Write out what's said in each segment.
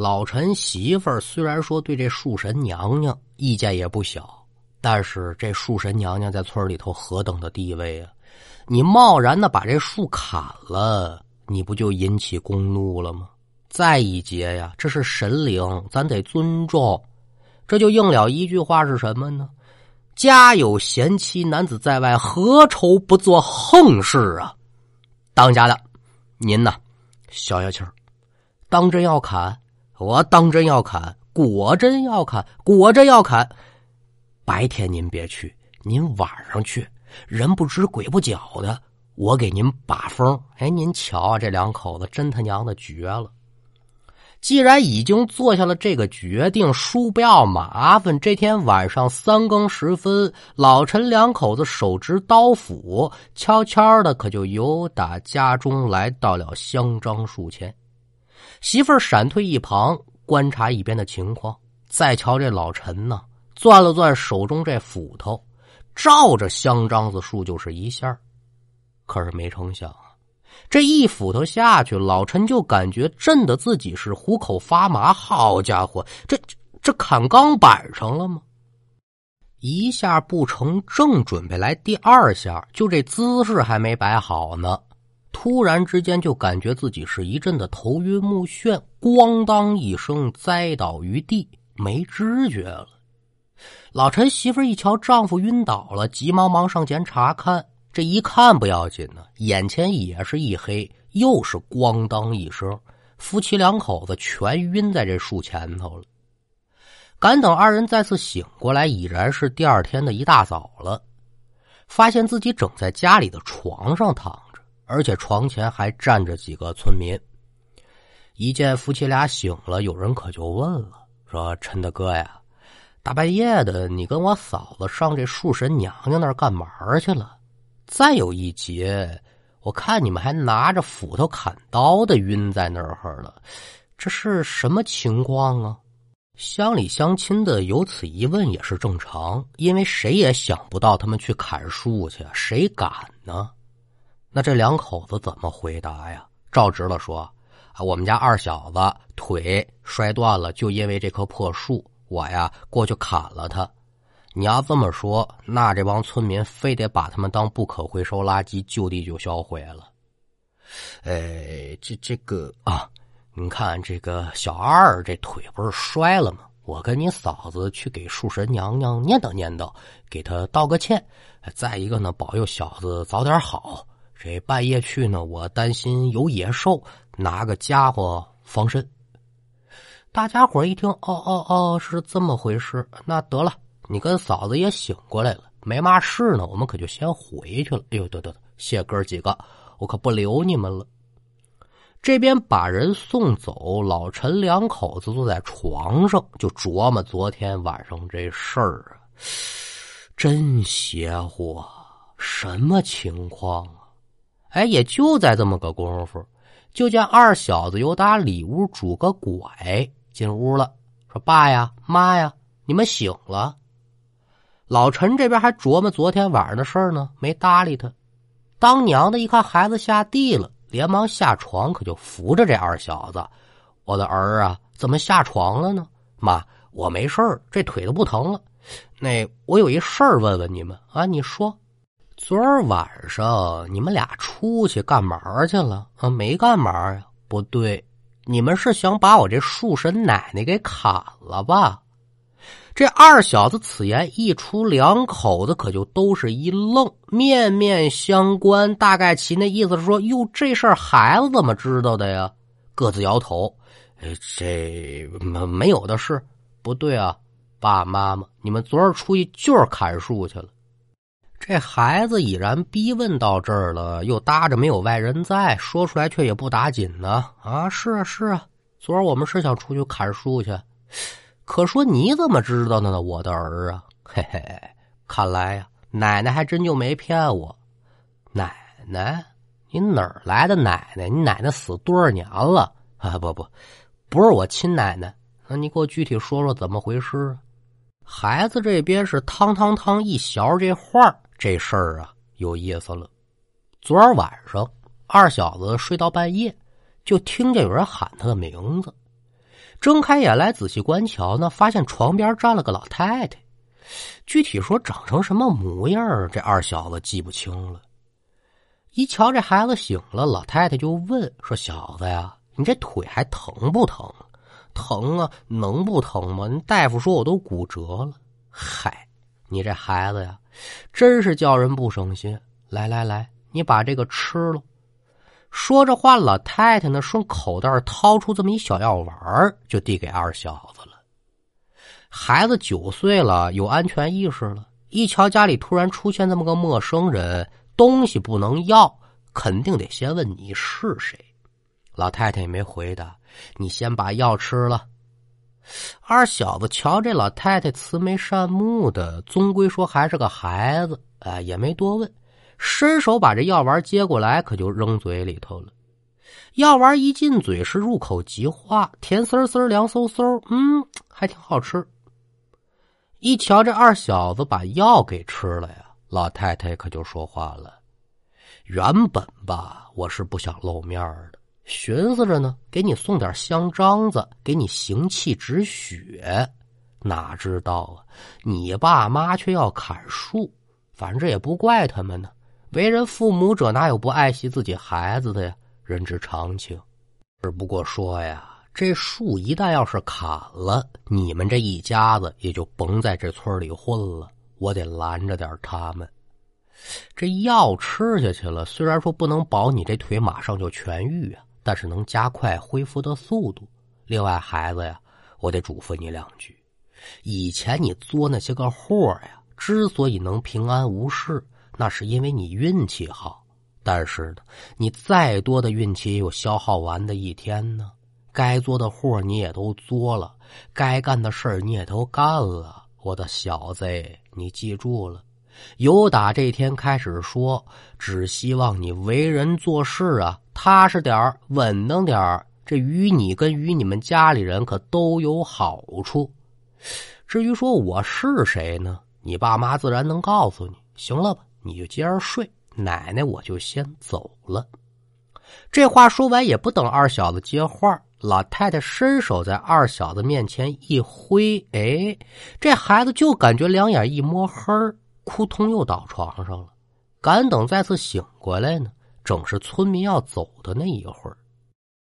老陈媳妇儿虽然说对这树神娘娘意见也不小，但是这树神娘娘在村里头何等的地位啊！你贸然的把这树砍了，你不就引起公怒了吗？再一节呀，这是神灵，咱得尊重。这就应了一句话是什么呢？家有贤妻，男子在外，何愁不做横事啊？当家的，您呐，消消气儿。当真要砍，我当真要砍，果真要砍，果真要砍。白天您别去，您晚上去，人不知鬼不觉的，我给您把风。哎，您瞧啊，这两口子真他娘的绝了。既然已经做下了这个决定，叔不要麻烦。这天晚上三更时分，老陈两口子手执刀斧，悄悄的可就由打家中来到了香樟树前。媳妇儿闪退一旁，观察一边的情况。再瞧这老陈呢，攥了攥手中这斧头，照着香樟子树就是一下可是没成想啊。这一斧头下去，老陈就感觉震得自己是虎口发麻。好家伙，这这砍钢板上了吗？一下不成，正准备来第二下，就这姿势还没摆好呢，突然之间就感觉自己是一阵的头晕目眩，咣当一声栽倒于地，没知觉了。老陈媳妇一瞧丈夫晕倒了，急忙忙上前查看。这一看不要紧呢，眼前也是一黑，又是咣当一声，夫妻两口子全晕在这树前头了。赶等二人再次醒过来，已然是第二天的一大早了。发现自己整在家里的床上躺，而且床前还站着几个村民。一见夫妻俩醒了，有人可就问了：“说陈大哥呀，大半夜的，你跟我嫂子上这树神娘娘那儿干嘛去了？”再有一节，我看你们还拿着斧头砍刀的，晕在那儿了，这是什么情况啊？乡里乡亲的有此一问也是正常，因为谁也想不到他们去砍树去，谁敢呢？那这两口子怎么回答呀？照直了说，啊，我们家二小子腿摔断了，就因为这棵破树，我呀过去砍了他。你要这么说，那这帮村民非得把他们当不可回收垃圾，就地就销毁了。哎，这这个啊，你看这个小二这腿不是摔了吗？我跟你嫂子去给树神娘娘念叨念叨，给他道个歉。再一个呢，保佑小子早点好。这半夜去呢，我担心有野兽，拿个家伙防身。大家伙一听，哦哦哦，是这么回事，那得了。你跟嫂子也醒过来了，没嘛事呢，我们可就先回去了。哎呦，得得得，谢哥几个，我可不留你们了。这边把人送走，老陈两口子坐在床上，就琢磨昨天晚上这事儿啊，真邪乎啊！什么情况？哎，也就在这么个功夫，就见二小子由打里屋拄个拐进屋了，说：“爸呀，妈呀，你们醒了。”老陈这边还琢磨昨天晚上的事儿呢，没搭理他。当娘的一看孩子下地了，连忙下床，可就扶着这二小子：“我的儿啊，怎么下床了呢？妈，我没事儿，这腿都不疼了。那我有一事儿问问你们啊，你说，昨儿晚上你们俩出去干嘛去了？啊，没干嘛呀？不对，你们是想把我这树神奶奶给砍了吧？”这二小子此言一出，两口子可就都是一愣，面面相关。大概其那意思是说：“哟，这事儿孩子怎么知道的呀？”各自摇头：“哎，这没没有的事。不对啊，爸妈妈，你们昨儿出去就是砍树去了。”这孩子已然逼问到这儿了，又搭着没有外人在，说出来却也不打紧呢。啊，是啊，是啊，昨儿我们是想出去砍树去。可说你怎么知道的呢？我的儿啊，嘿嘿，看来呀，奶奶还真就没骗我。奶奶，你哪儿来的奶奶？你奶奶死多少年了？啊，不不，不是我亲奶奶。那你给我具体说说怎么回事？孩子这边是汤汤汤一勺这话，这事儿啊有意思了。昨儿晚上，二小子睡到半夜，就听见有人喊他的名字。睁开眼来仔细观瞧呢，发现床边站了个老太太。具体说长成什么模样，这二小子记不清了。一瞧这孩子醒了，老太太就问说：“小子呀，你这腿还疼不疼？疼啊，能不疼吗？大夫说我都骨折了。嗨，你这孩子呀，真是叫人不省心。来来来，你把这个吃了。”说着话，老太太呢，顺口袋掏出这么一小药丸就递给二小子了。孩子九岁了，有安全意识了。一瞧家里突然出现这么个陌生人，东西不能要，肯定得先问你是谁。老太太也没回答，你先把药吃了。二小子瞧这老太太慈眉善目的，终归说还是个孩子，啊，也没多问，伸手把这药丸接过来，可就扔嘴里头了。药丸一进嘴是入口即化，甜丝丝、凉飕飕，嗯，还挺好吃。一瞧这二小子把药给吃了呀，老太太可就说话了：“原本吧，我是不想露面的，寻思着呢，给你送点香樟子，给你行气止血。哪知道啊，你爸妈却要砍树，反正也不怪他们呢。为人父母者，哪有不爱惜自己孩子的呀？人之常情。只不过说呀。”这树一旦要是砍了，你们这一家子也就甭在这村里混了。我得拦着点他们。这药吃下去了，虽然说不能保你这腿马上就痊愈啊，但是能加快恢复的速度。另外，孩子呀，我得嘱咐你两句：以前你做那些个货呀，之所以能平安无事，那是因为你运气好。但是呢，你再多的运气也有消耗完的一天呢。该做的活你也都做了，该干的事你也都干了，我的小子，你记住了，由打这天开始说，只希望你为人做事啊踏实点儿、稳当点儿，这与你跟与你们家里人可都有好处。至于说我是谁呢？你爸妈自然能告诉你。行了吧，你就接着睡，奶奶我就先走了。这话说完，也不等二小子接话。老太太伸手在二小子面前一挥，哎，这孩子就感觉两眼一摸黑儿，扑通又倒床上了。敢等再次醒过来呢，正是村民要走的那一会儿。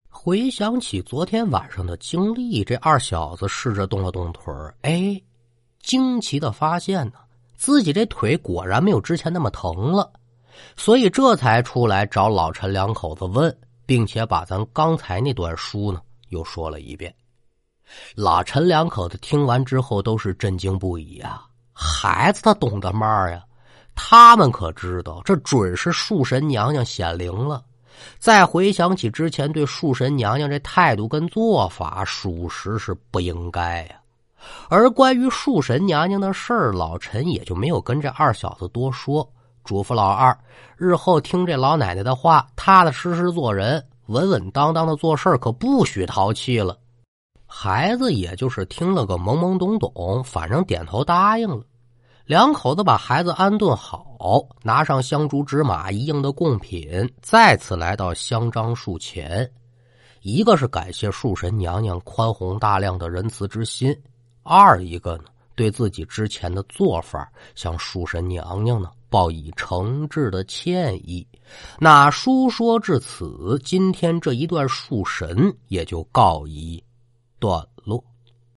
回想起昨天晚上的经历，这二小子试着动了动腿儿，哎，惊奇的发现呢，自己这腿果然没有之前那么疼了，所以这才出来找老陈两口子问。并且把咱刚才那段书呢又说了一遍。老陈两口子听完之后都是震惊不已啊！孩子他懂得嘛呀？他们可知道这准是树神娘娘显灵了。再回想起之前对树神娘娘这态度跟做法，属实是不应该呀。而关于树神娘娘的事儿，老陈也就没有跟这二小子多说。嘱咐老二，日后听这老奶奶的话，踏踏实实做人，稳稳当当的做事可不许淘气了。孩子也就是听了个懵懵懂懂，反正点头答应了。两口子把孩子安顿好，拿上香烛纸马一应的贡品，再次来到香樟树前。一个是感谢树神娘娘宽宏大量的仁慈之心，二一个呢，对自己之前的做法向树神娘娘呢。报以诚挚的歉意。那书说至此，今天这一段树神也就告一段落。